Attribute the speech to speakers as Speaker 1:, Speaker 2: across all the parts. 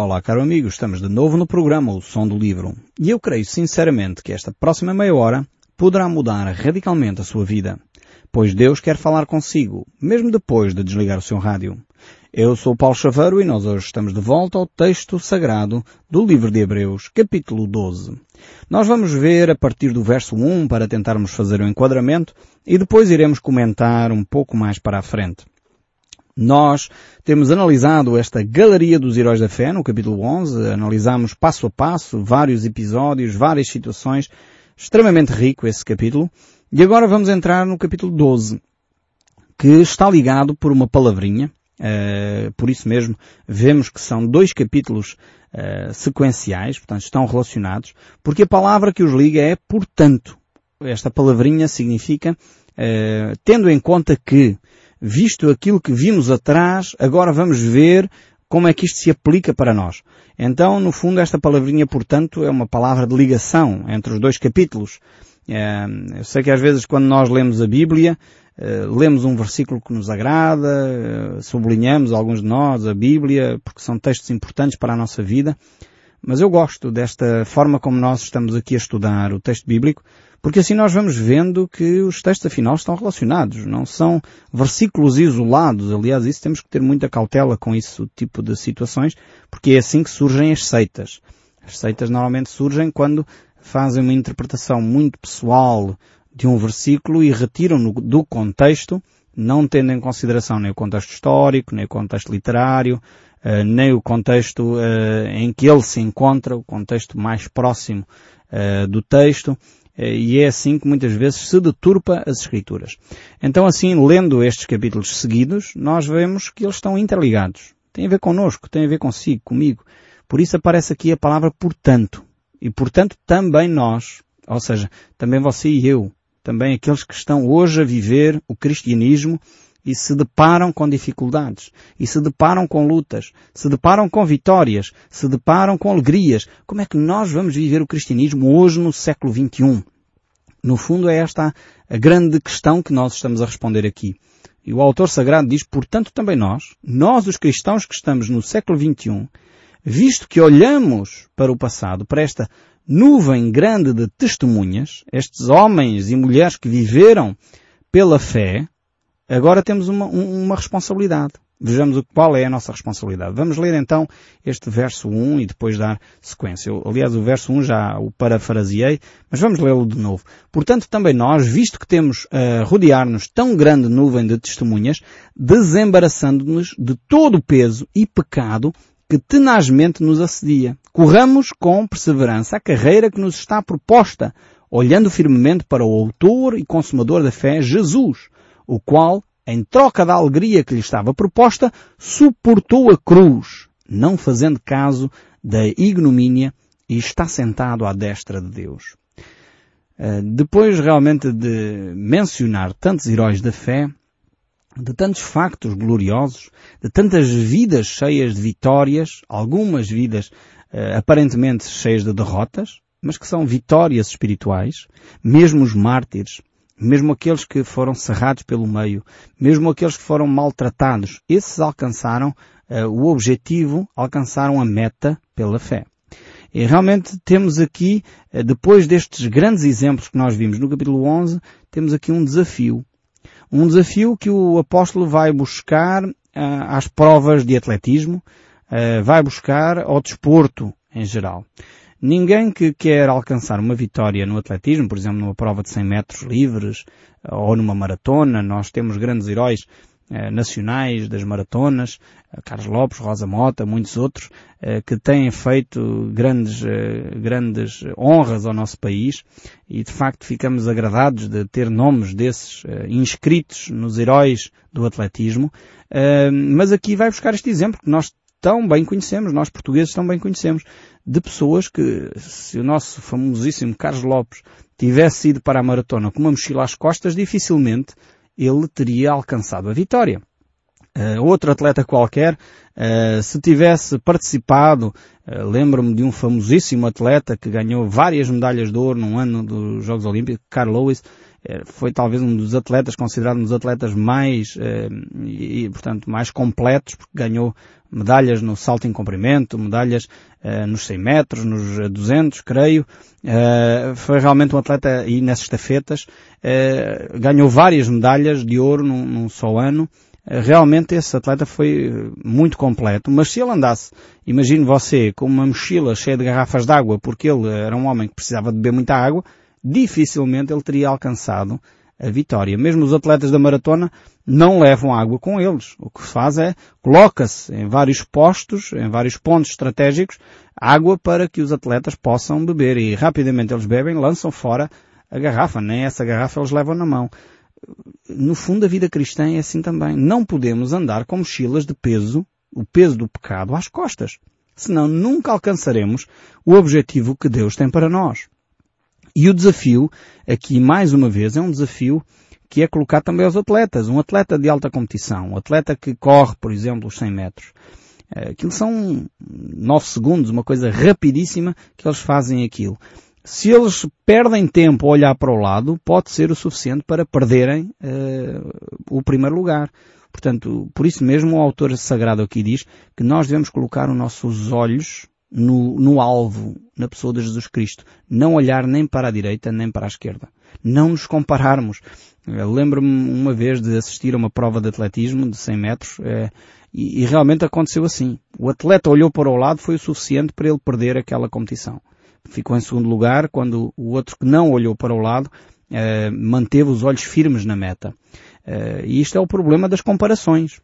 Speaker 1: Olá, caro amigo, estamos de novo no programa O Som do Livro. E eu creio sinceramente que esta próxima meia hora poderá mudar radicalmente a sua vida. Pois Deus quer falar consigo, mesmo depois de desligar o seu rádio. Eu sou Paulo Chaveiro e nós hoje estamos de volta ao texto sagrado do livro de Hebreus, capítulo 12. Nós vamos ver a partir do verso 1 para tentarmos fazer o um enquadramento e depois iremos comentar um pouco mais para a frente. Nós temos analisado esta galeria dos heróis da fé no capítulo 11, analisamos passo a passo vários episódios, várias situações, extremamente rico esse capítulo, e agora vamos entrar no capítulo 12, que está ligado por uma palavrinha, uh, por isso mesmo vemos que são dois capítulos uh, sequenciais, portanto estão relacionados, porque a palavra que os liga é portanto. Esta palavrinha significa, uh, tendo em conta que visto aquilo que vimos atrás, agora vamos ver como é que isto se aplica para nós. Então, no fundo, esta palavrinha, portanto, é uma palavra de ligação entre os dois capítulos. É, eu sei que às vezes quando nós lemos a Bíblia, é, lemos um versículo que nos agrada, é, sublinhamos alguns de nós a Bíblia, porque são textos importantes para a nossa vida, mas eu gosto desta forma como nós estamos aqui a estudar o texto bíblico, porque assim nós vamos vendo que os textos afinal estão relacionados, não são versículos isolados. Aliás, isso temos que ter muita cautela com esse tipo de situações, porque é assim que surgem as seitas. As seitas normalmente surgem quando fazem uma interpretação muito pessoal de um versículo e retiram-no do contexto, não tendo em consideração nem o contexto histórico, nem o contexto literário, eh, nem o contexto eh, em que ele se encontra, o contexto mais próximo eh, do texto, e é assim que muitas vezes se deturpa as Escrituras. Então assim, lendo estes capítulos seguidos, nós vemos que eles estão interligados. Tem a ver connosco, tem a ver consigo, comigo. Por isso aparece aqui a palavra portanto. E portanto também nós, ou seja, também você e eu, também aqueles que estão hoje a viver o cristianismo e se deparam com dificuldades, e se deparam com lutas, se deparam com vitórias, se deparam com alegrias. Como é que nós vamos viver o cristianismo hoje no século XXI? No fundo é esta a grande questão que nós estamos a responder aqui. E o autor sagrado diz, portanto também nós, nós os cristãos que estamos no século XXI, visto que olhamos para o passado, para esta nuvem grande de testemunhas, estes homens e mulheres que viveram pela fé, Agora temos uma, uma responsabilidade. Vejamos qual é a nossa responsabilidade. Vamos ler então este verso 1 e depois dar sequência. Eu, aliás, o verso 1 já o parafraseei, mas vamos lê-lo de novo. Portanto, também nós, visto que temos a rodear-nos tão grande nuvem de testemunhas, desembaraçando-nos de todo o peso e pecado que tenazmente nos assedia. Corramos com perseverança a carreira que nos está proposta, olhando firmemente para o autor e consumador da fé, Jesus, o qual, em troca da alegria que lhe estava proposta, suportou a cruz, não fazendo caso da ignomínia e está sentado à destra de Deus. Eh, depois realmente de mencionar tantos heróis da fé, de tantos factos gloriosos, de tantas vidas cheias de vitórias, algumas vidas uh, aparentemente cheias de derrotas, mas que são vitórias espirituais, mesmo os mártires, mesmo aqueles que foram cerrados pelo meio, mesmo aqueles que foram maltratados, esses alcançaram uh, o objetivo, alcançaram a meta pela fé. E realmente temos aqui, uh, depois destes grandes exemplos que nós vimos no capítulo 11, temos aqui um desafio. Um desafio que o apóstolo vai buscar uh, às provas de atletismo, vai buscar ao desporto em geral. Ninguém que quer alcançar uma vitória no atletismo, por exemplo, numa prova de 100 metros livres ou numa maratona, nós temos grandes heróis eh, nacionais das maratonas, eh, Carlos Lopes, Rosa Mota, muitos outros, eh, que têm feito grandes, grandes honras ao nosso país e de facto ficamos agradados de ter nomes desses inscritos nos heróis do atletismo. Mas aqui vai buscar este exemplo que nós tão bem conhecemos, nós portugueses tão bem conhecemos, de pessoas que, se o nosso famosíssimo Carlos Lopes tivesse ido para a maratona com uma mochila às costas, dificilmente ele teria alcançado a vitória. Uh, outro atleta qualquer, uh, se tivesse participado, uh, lembro-me de um famosíssimo atleta que ganhou várias medalhas de ouro num ano dos Jogos Olímpicos, Carl Lewis, foi talvez um dos atletas, considerado um dos atletas mais, e, portanto, mais completos, porque ganhou medalhas no salto em comprimento, medalhas uh, nos 100 metros, nos 200, creio. Foi realmente um atleta e nas estafetas. Ganhou várias medalhas de ouro num, num só ano. Realmente esse atleta foi muito completo, mas se ele andasse, imagine você, com uma mochila cheia de garrafas de água, porque ele era um homem que precisava beber muita água, dificilmente ele teria alcançado a vitória. Mesmo os atletas da maratona não levam água com eles. O que faz é coloca-se em vários postos, em vários pontos estratégicos, água para que os atletas possam beber e rapidamente eles bebem, lançam fora a garrafa. Nem essa garrafa eles levam na mão. No fundo a vida cristã é assim também. Não podemos andar com mochilas de peso, o peso do pecado às costas. Senão nunca alcançaremos o objetivo que Deus tem para nós. E o desafio, aqui mais uma vez, é um desafio que é colocado também aos atletas. Um atleta de alta competição, um atleta que corre, por exemplo, os 100 metros. Eh, aquilo são 9 segundos, uma coisa rapidíssima que eles fazem aquilo. Se eles perdem tempo a olhar para o lado, pode ser o suficiente para perderem uh, o primeiro lugar. Portanto, por isso mesmo o autor sagrado aqui diz que nós devemos colocar os nossos olhos no, no alvo, na pessoa de Jesus Cristo. Não olhar nem para a direita nem para a esquerda. Não nos compararmos. Lembro-me uma vez de assistir a uma prova de atletismo de 100 metros é, e, e, realmente aconteceu assim. O atleta olhou para o lado, foi o suficiente para ele perder aquela competição. Ficou em segundo lugar quando o outro que não olhou para o lado é, manteve os olhos firmes na meta. E isto é o problema das comparações.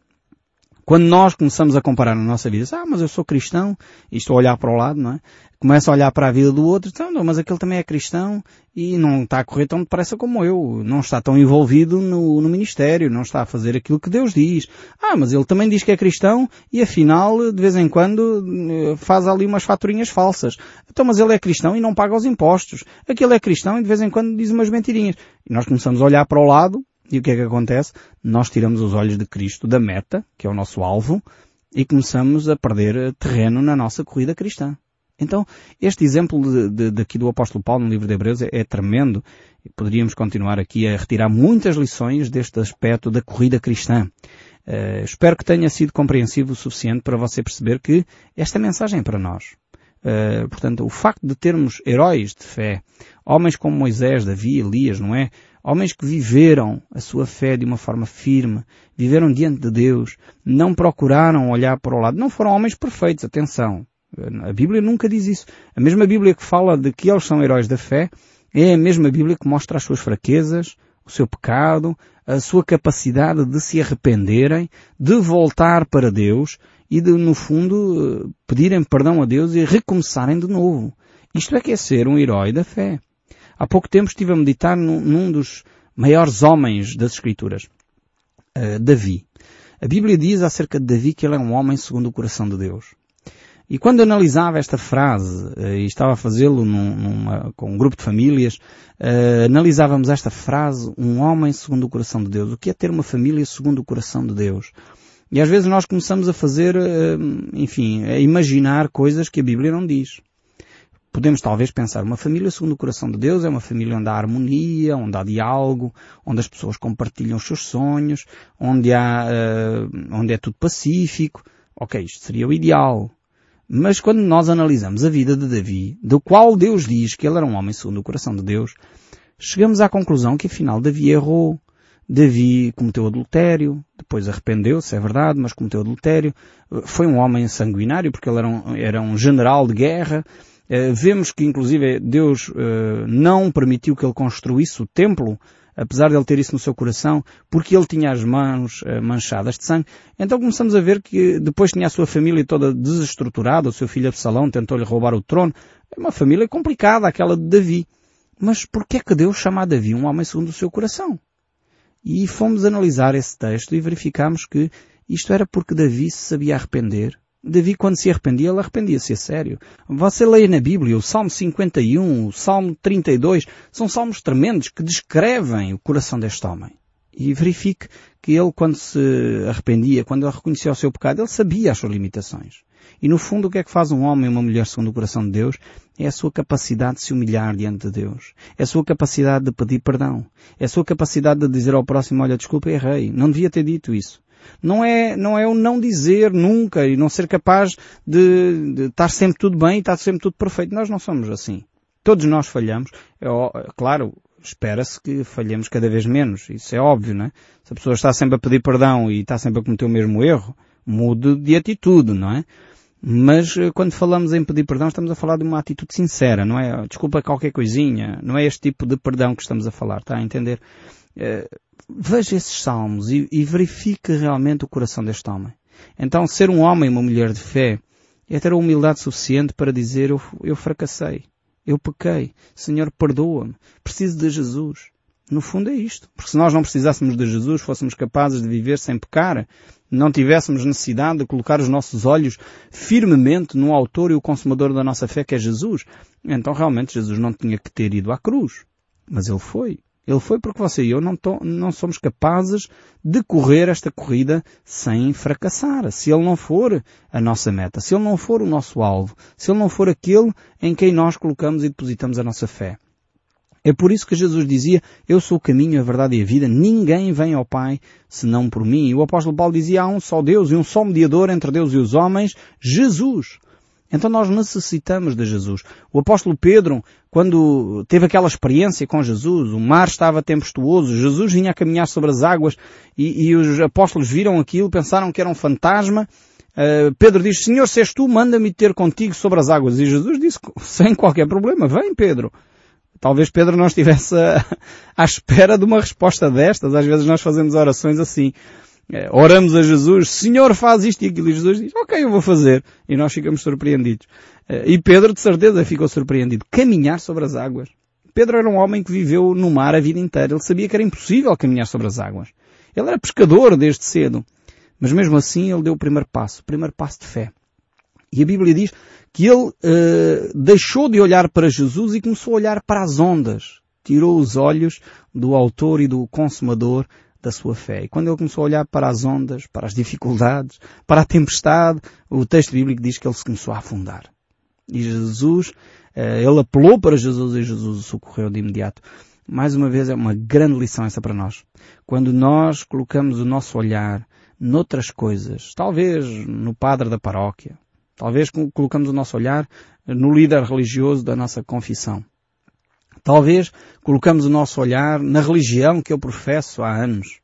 Speaker 1: Quando nós começamos a comparar na nossa vida, ah, mas eu sou cristão, e estou a olhar para o lado, não é? Começo a olhar para a vida do outro, então, não, mas aquele também é cristão e não está a correr tão depressa como eu, não está tão envolvido no, no ministério, não está a fazer aquilo que Deus diz. Ah, mas ele também diz que é cristão e afinal, de vez em quando, eh, faz ali umas faturinhas falsas. Então, mas ele é cristão e não paga os impostos. Aquele é cristão e de vez em quando diz umas mentirinhas. E nós começamos a olhar para o lado e o que é que acontece? Nós tiramos os olhos de Cristo da meta, que é o nosso alvo, e começamos a perder terreno na nossa corrida cristã. Então, este exemplo de, de, daqui do apóstolo Paulo no livro de Hebreus é, é tremendo. Poderíamos continuar aqui a retirar muitas lições deste aspecto da corrida cristã. Uh, espero que tenha sido compreensivo o suficiente para você perceber que esta mensagem é para nós. Uh, portanto, o facto de termos heróis de fé, homens como Moisés, Davi, Elias, não é? Homens que viveram a sua fé de uma forma firme, viveram diante de Deus, não procuraram olhar para o lado, não foram homens perfeitos, atenção. A Bíblia nunca diz isso. A mesma Bíblia que fala de que eles são heróis da fé, é a mesma Bíblia que mostra as suas fraquezas, o seu pecado, a sua capacidade de se arrependerem, de voltar para Deus e de, no fundo, pedirem perdão a Deus e recomeçarem de novo. Isto é que é ser um herói da fé. Há pouco tempo estive a meditar num, num dos maiores homens das Escrituras, uh, Davi. A Bíblia diz acerca de Davi que ele é um homem segundo o coração de Deus. E quando analisava esta frase, uh, e estava a fazê-lo com um grupo de famílias, uh, analisávamos esta frase, um homem segundo o coração de Deus. O que é ter uma família segundo o coração de Deus? E às vezes nós começamos a fazer, enfim, a imaginar coisas que a Bíblia não diz podemos talvez pensar, uma família segundo o coração de Deus é uma família onde há harmonia, onde há diálogo, onde as pessoas compartilham os seus sonhos, onde há, uh, onde é tudo pacífico. Ok, isto seria o ideal. Mas quando nós analisamos a vida de Davi, do qual Deus diz que ele era um homem segundo o coração de Deus, chegamos à conclusão que afinal Davi errou. Davi cometeu adultério, depois arrependeu-se, é verdade, mas cometeu adultério. Foi um homem sanguinário porque ele era um, era um general de guerra, eh, vemos que inclusive Deus eh, não permitiu que ele construísse o templo, apesar de ele ter isso no seu coração, porque ele tinha as mãos eh, manchadas de sangue. Então começamos a ver que depois tinha a sua família toda desestruturada, o seu filho Absalão tentou-lhe roubar o trono. É uma família complicada, aquela de Davi. Mas por que é que Deus chama a Davi um homem segundo o seu coração? E fomos analisar esse texto e verificamos que isto era porque Davi se sabia arrepender, Davi, quando se arrependia, ele arrependia-se a sério. Você leia na Bíblia o Salmo 51, o Salmo 32, são salmos tremendos que descrevem o coração deste homem. E verifique que ele, quando se arrependia, quando reconhecia o seu pecado, ele sabia as suas limitações. E no fundo o que é que faz um homem e uma mulher segundo o coração de Deus? É a sua capacidade de se humilhar diante de Deus. É a sua capacidade de pedir perdão. É a sua capacidade de dizer ao próximo, olha, desculpa, errei. Não devia ter dito isso. Não é, não é o não dizer nunca e não ser capaz de, de estar sempre tudo bem e estar sempre tudo perfeito. Nós não somos assim. Todos nós falhamos. É, claro, espera-se que falhemos cada vez menos. Isso é óbvio, não é? Se a pessoa está sempre a pedir perdão e está sempre a cometer o mesmo erro, mude de atitude, não é? Mas eh, quando falamos em pedir perdão, estamos a falar de uma atitude sincera, não é? Desculpa qualquer coisinha, não é este tipo de perdão que estamos a falar, está a entender? Uh, veja esses salmos e, e verifique realmente o coração deste homem. Então, ser um homem e uma mulher de fé é ter a humildade suficiente para dizer eu, eu fracassei. Eu pequei. Senhor, perdoa-me. Preciso de Jesus. No fundo é isto. Porque se nós não precisássemos de Jesus, fôssemos capazes de viver sem pecar, não tivéssemos necessidade de colocar os nossos olhos firmemente no autor e o consumador da nossa fé, que é Jesus, então realmente Jesus não tinha que ter ido à cruz. Mas ele foi. Ele foi porque você e eu não, não somos capazes de correr esta corrida sem fracassar. Se ele não for a nossa meta, se ele não for o nosso alvo, se ele não for aquele em quem nós colocamos e depositamos a nossa fé. É por isso que Jesus dizia, eu sou o caminho, a verdade e a vida, ninguém vem ao Pai senão por mim. E o apóstolo Paulo dizia, há um só Deus e um só mediador entre Deus e os homens, Jesus. Então nós necessitamos de Jesus. O apóstolo Pedro, quando teve aquela experiência com Jesus, o mar estava tempestuoso, Jesus vinha a caminhar sobre as águas e, e os apóstolos viram aquilo, pensaram que era um fantasma. Uh, Pedro diz, Senhor, se és tu, manda-me ter contigo sobre as águas. E Jesus disse, sem qualquer problema, vem Pedro. Talvez Pedro não estivesse à espera de uma resposta destas. Às vezes nós fazemos orações assim. É, oramos a Jesus, Senhor faz isto e aquilo, e Jesus diz, ok, eu vou fazer. E nós ficamos surpreendidos. É, e Pedro, de certeza, ficou surpreendido. Caminhar sobre as águas. Pedro era um homem que viveu no mar a vida inteira. Ele sabia que era impossível caminhar sobre as águas. Ele era pescador desde cedo. Mas mesmo assim ele deu o primeiro passo, o primeiro passo de fé. E a Bíblia diz que ele uh, deixou de olhar para Jesus e começou a olhar para as ondas. Tirou os olhos do autor e do consumador da sua fé. E quando ele começou a olhar para as ondas, para as dificuldades, para a tempestade, o texto bíblico diz que ele se começou a afundar. E Jesus, eh, ele apelou para Jesus e Jesus o socorreu de imediato. Mais uma vez é uma grande lição essa para nós. Quando nós colocamos o nosso olhar noutras coisas, talvez no padre da paróquia, talvez colocamos o nosso olhar no líder religioso da nossa confissão, Talvez colocamos o nosso olhar na religião que eu professo há anos.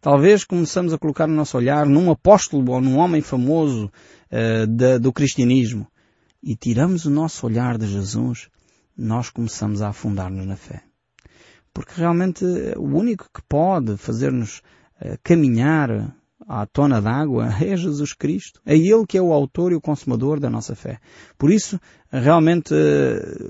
Speaker 1: Talvez começamos a colocar o nosso olhar num apóstolo ou num homem famoso uh, de, do cristianismo. E tiramos o nosso olhar de Jesus, nós começamos a afundar-nos na fé. Porque realmente o único que pode fazer-nos uh, caminhar à tona d'água é Jesus Cristo. É Ele que é o autor e o consumador da nossa fé. Por isso, realmente,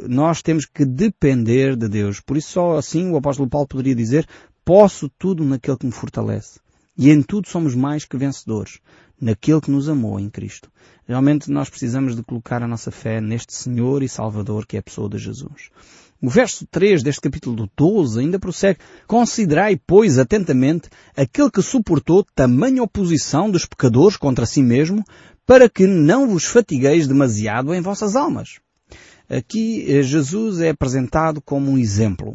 Speaker 1: nós temos que depender de Deus. Por isso, só assim o apóstolo Paulo poderia dizer, posso tudo naquele que me fortalece. E em tudo somos mais que vencedores, naquele que nos amou em Cristo. Realmente nós precisamos de colocar a nossa fé neste Senhor e Salvador que é a pessoa de Jesus. O verso 3 deste capítulo 12 ainda prossegue. Considerai, pois, atentamente aquele que suportou tamanha oposição dos pecadores contra si mesmo, para que não vos fatigueis demasiado em vossas almas. Aqui eh, Jesus é apresentado como um exemplo.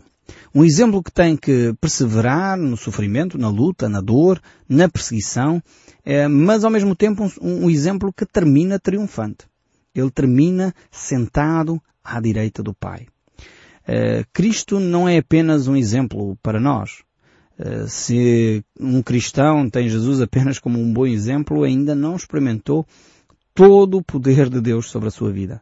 Speaker 1: Um exemplo que tem que perseverar no sofrimento, na luta, na dor, na perseguição, eh, mas ao mesmo tempo um, um exemplo que termina triunfante. Ele termina sentado à direita do Pai. Eh, Cristo não é apenas um exemplo para nós. Uh, se um cristão tem Jesus apenas como um bom exemplo, ainda não experimentou todo o poder de Deus sobre a sua vida.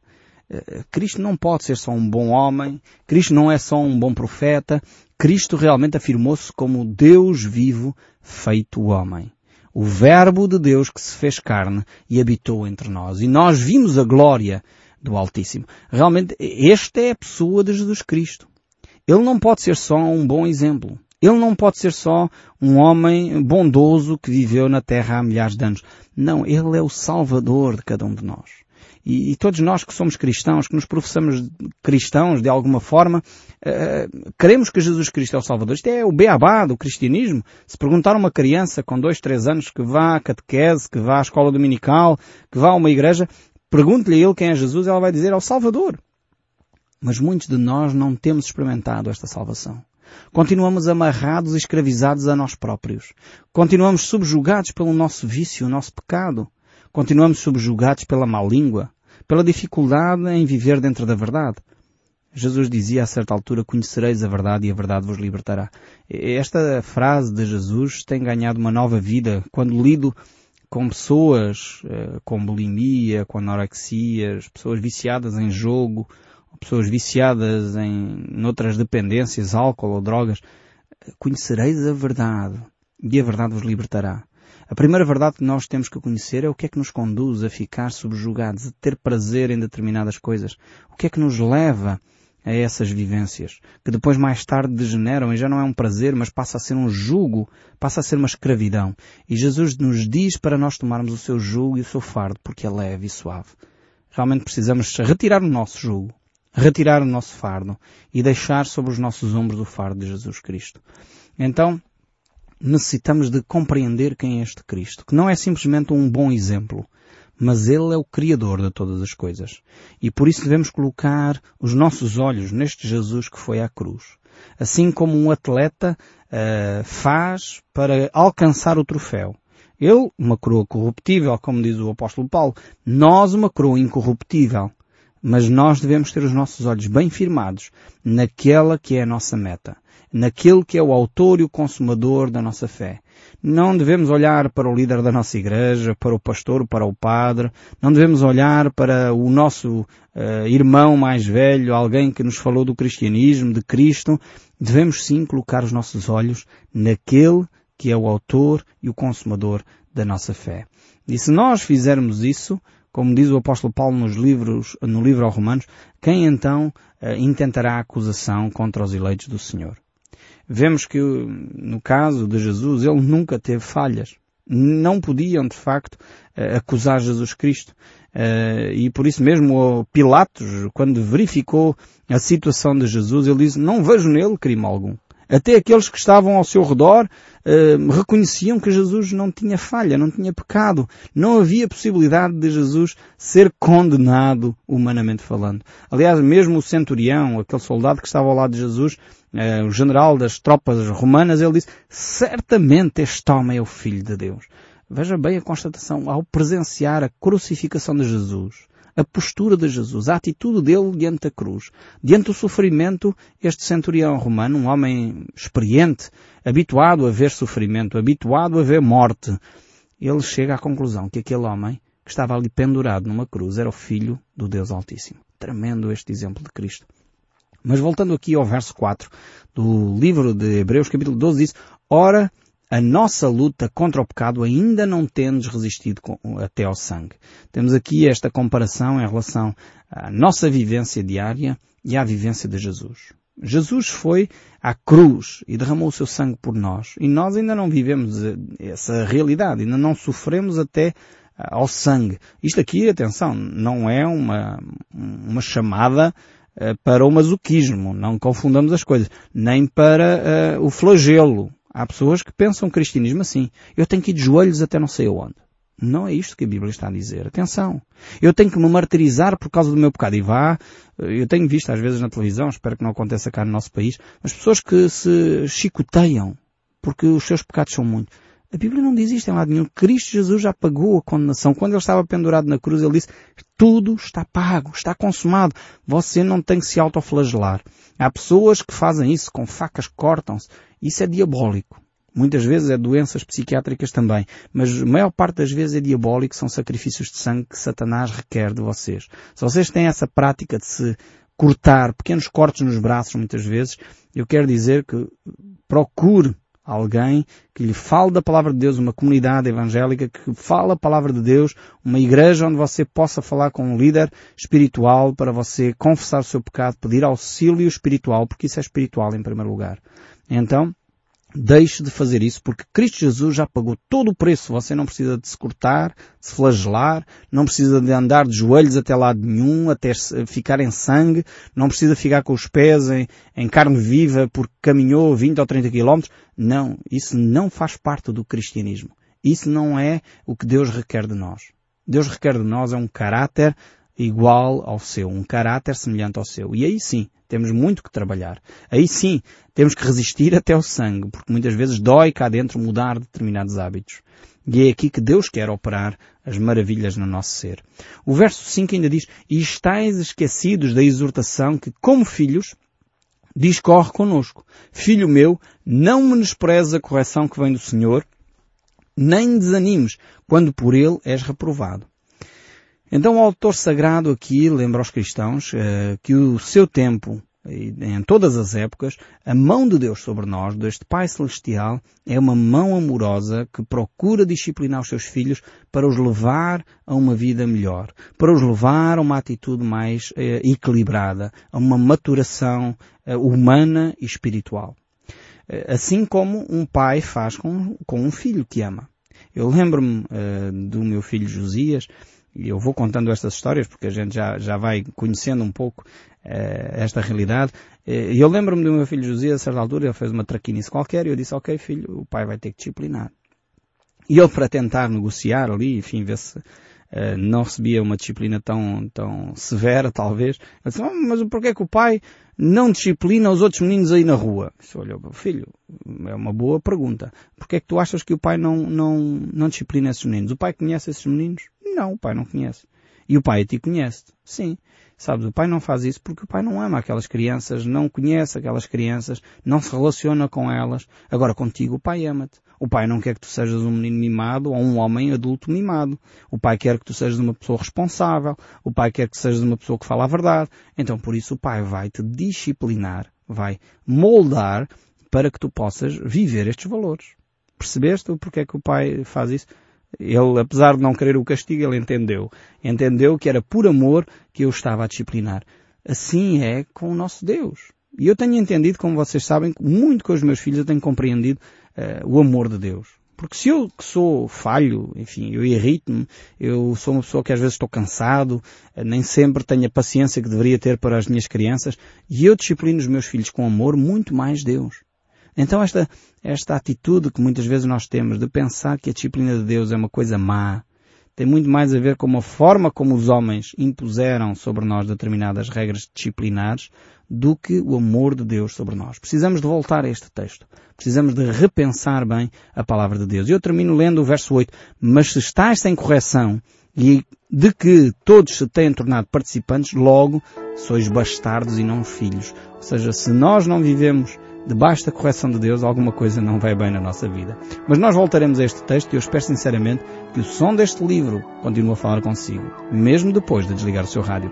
Speaker 1: Uh, Cristo não pode ser só um bom homem, Cristo não é só um bom profeta, Cristo realmente afirmou-se como Deus vivo feito homem. O Verbo de Deus que se fez carne e habitou entre nós. E nós vimos a glória do Altíssimo. Realmente, esta é a pessoa de Jesus Cristo. Ele não pode ser só um bom exemplo. Ele não pode ser só um homem bondoso que viveu na Terra há milhares de anos. Não, ele é o Salvador de cada um de nós. E, e todos nós que somos cristãos, que nos professamos cristãos de alguma forma, uh, queremos que Jesus Cristo é o Salvador. Isto é o beabá do cristianismo. Se perguntar a uma criança com dois, três anos que vá à catequese, que vá à escola dominical, que vá a uma igreja, Pergunte-lhe ele quem é Jesus, ela vai dizer é o Salvador. Mas muitos de nós não temos experimentado esta salvação. Continuamos amarrados e escravizados a nós próprios. Continuamos subjugados pelo nosso vício, o nosso pecado. Continuamos subjugados pela má língua, pela dificuldade em viver dentro da verdade. Jesus dizia a certa altura, conhecereis a verdade e a verdade vos libertará. Esta frase de Jesus tem ganhado uma nova vida quando lido com pessoas uh, com bulimia, com anorexias, pessoas viciadas em jogo, pessoas viciadas em, outras dependências, álcool ou drogas. Conhecereis a verdade e a verdade vos libertará. A primeira verdade que nós temos que conhecer é o que é que nos conduz a ficar subjugados, a ter prazer em determinadas coisas. O que é que nos leva a essas vivências, que depois mais tarde degeneram e já não é um prazer, mas passa a ser um jugo, passa a ser uma escravidão. E Jesus nos diz para nós tomarmos o seu jugo e o seu fardo, porque é leve e suave. Realmente precisamos retirar o nosso jugo, retirar o nosso fardo e deixar sobre os nossos ombros o fardo de Jesus Cristo. Então, necessitamos de compreender quem é este Cristo, que não é simplesmente um bom exemplo, mas Ele é o Criador de todas as coisas. E por isso devemos colocar os nossos olhos neste Jesus que foi à cruz. Assim como um atleta uh, faz para alcançar o troféu. Ele, uma coroa corruptível, como diz o apóstolo Paulo. Nós, uma coroa incorruptível. Mas nós devemos ter os nossos olhos bem firmados naquela que é a nossa meta naquele que é o autor e o consumador da nossa fé. Não devemos olhar para o líder da nossa igreja, para o pastor, para o padre. Não devemos olhar para o nosso uh, irmão mais velho, alguém que nos falou do cristianismo, de Cristo. Devemos sim colocar os nossos olhos naquele que é o autor e o consumador da nossa fé. E se nós fizermos isso, como diz o apóstolo Paulo nos livros, no livro aos Romanos, quem então uh, intentará a acusação contra os eleitos do Senhor? Vemos que no caso de Jesus ele nunca teve falhas. Não podiam, de facto, eh, acusar Jesus Cristo. Eh, e por isso mesmo Pilatos, quando verificou a situação de Jesus, ele disse, não vejo nele crime algum. Até aqueles que estavam ao seu redor uh, reconheciam que Jesus não tinha falha, não tinha pecado. Não havia possibilidade de Jesus ser condenado humanamente falando. Aliás, mesmo o centurião, aquele soldado que estava ao lado de Jesus, uh, o general das tropas romanas, ele disse, certamente este homem é o Filho de Deus. Veja bem a constatação, ao presenciar a crucificação de Jesus, a postura de Jesus, a atitude dele diante da cruz, diante do sofrimento, este centurião romano, um homem experiente, habituado a ver sofrimento, habituado a ver morte, ele chega à conclusão que aquele homem que estava ali pendurado numa cruz era o filho do Deus Altíssimo. Tremendo este exemplo de Cristo. Mas voltando aqui ao verso 4 do livro de Hebreus, capítulo 12, diz, Ora, a nossa luta contra o pecado ainda não temos resistido até ao sangue. Temos aqui esta comparação em relação à nossa vivência diária e à vivência de Jesus. Jesus foi à cruz e derramou o seu sangue por nós. E nós ainda não vivemos essa realidade, ainda não sofremos até ao sangue. Isto aqui, atenção, não é uma, uma chamada eh, para o masoquismo, não confundamos as coisas, nem para uh, o flagelo, Há pessoas que pensam cristianismo assim. Eu tenho que ir de joelhos até não sei aonde. Não é isto que a Bíblia está a dizer. Atenção. Eu tenho que me martirizar por causa do meu pecado. E vá, eu tenho visto às vezes na televisão, espero que não aconteça cá no nosso país, mas pessoas que se chicoteiam porque os seus pecados são muitos. A Bíblia não diz isto em lado nenhum. Cristo Jesus já pagou a condenação. Quando ele estava pendurado na cruz, ele disse, tudo está pago, está consumado. Você não tem que se autoflagelar. Há pessoas que fazem isso, com facas cortam-se. Isso é diabólico. Muitas vezes é doenças psiquiátricas também, mas a maior parte das vezes é diabólico, são sacrifícios de sangue que Satanás requer de vocês. Se vocês têm essa prática de se cortar pequenos cortes nos braços muitas vezes, eu quero dizer que procure alguém que lhe fale da palavra de Deus, uma comunidade evangélica que fale a palavra de Deus, uma igreja onde você possa falar com um líder espiritual para você confessar o seu pecado, pedir auxílio espiritual, porque isso é espiritual em primeiro lugar. Então, Deixe de fazer isso porque Cristo Jesus já pagou todo o preço. Você não precisa de se cortar, de se flagelar, não precisa de andar de joelhos até lado nenhum, até ficar em sangue, não precisa ficar com os pés em, em carne viva porque caminhou 20 ou 30 quilómetros. Não, isso não faz parte do cristianismo. Isso não é o que Deus requer de nós. Deus requer de nós é um caráter igual ao seu, um caráter semelhante ao seu. E aí sim, temos muito que trabalhar. Aí sim, temos que resistir até o sangue, porque muitas vezes dói cá dentro mudar determinados hábitos. E é aqui que Deus quer operar as maravilhas no nosso ser. O verso 5 ainda diz, e estáis esquecidos da exortação que, como filhos, discorre conosco. Filho meu, não menosprezes a correção que vem do Senhor, nem desanimes quando por ele és reprovado. Então o autor sagrado aqui lembra aos cristãos uh, que o seu tempo, em todas as épocas, a mão de Deus sobre nós, deste Pai Celestial, é uma mão amorosa que procura disciplinar os seus filhos para os levar a uma vida melhor, para os levar a uma atitude mais uh, equilibrada, a uma maturação uh, humana e espiritual. assim como um pai faz com, com um filho que ama. Eu lembro-me do meu filho Josias, e eu vou contando estas histórias porque a gente já, já vai conhecendo um pouco uh, esta realidade. Eh, e eu lembro-me do meu filho José, a certa altura, ele fez uma traquinice qualquer e eu disse, ok filho, o pai vai ter que disciplinar. E ele para tentar negociar ali, enfim, ver se uh, não recebia uma disciplina tão, tão severa, talvez, ele disse, oh, mas porquê que o pai não disciplina os outros meninos aí na rua? Disse, olha, filho, é uma boa pergunta. Porquê é que tu achas que o pai não, não, não disciplina esses meninos? O pai conhece esses meninos? Não, o pai não conhece. E o pai a ti conhece. Sim. Sabes, o pai não faz isso porque o pai não ama aquelas crianças, não conhece aquelas crianças, não se relaciona com elas. Agora contigo o pai ama-te. O pai não quer que tu sejas um menino mimado ou um homem adulto mimado. O pai quer que tu sejas uma pessoa responsável. O pai quer que sejas uma pessoa que fala a verdade. Então por isso o pai vai te disciplinar, vai moldar para que tu possas viver estes valores. Percebeste o porquê que o pai faz isso? Ele, apesar de não querer o castigo, ele entendeu. Entendeu que era por amor que eu estava a disciplinar. Assim é com o nosso Deus. E eu tenho entendido, como vocês sabem, muito com os meus filhos eu tenho compreendido uh, o amor de Deus. Porque se eu que sou falho, enfim, eu irrito-me, eu sou uma pessoa que às vezes estou cansado, uh, nem sempre tenho a paciência que deveria ter para as minhas crianças, e eu disciplino os meus filhos com amor, muito mais Deus. Então esta, esta atitude que muitas vezes nós temos de pensar que a disciplina de Deus é uma coisa má, tem muito mais a ver com a forma como os homens impuseram sobre nós determinadas regras disciplinares do que o amor de Deus sobre nós. Precisamos de voltar a este texto. Precisamos de repensar bem a palavra de Deus. Eu termino lendo o verso 8. Mas se estás sem correção e de que todos se têm tornado participantes, logo sois bastardos e não filhos. Ou seja, se nós não vivemos debaixo da correção de Deus, alguma coisa não vai bem na nossa vida. Mas nós voltaremos a este texto e eu espero sinceramente que o som deste livro continue a falar consigo, mesmo depois de desligar o seu rádio.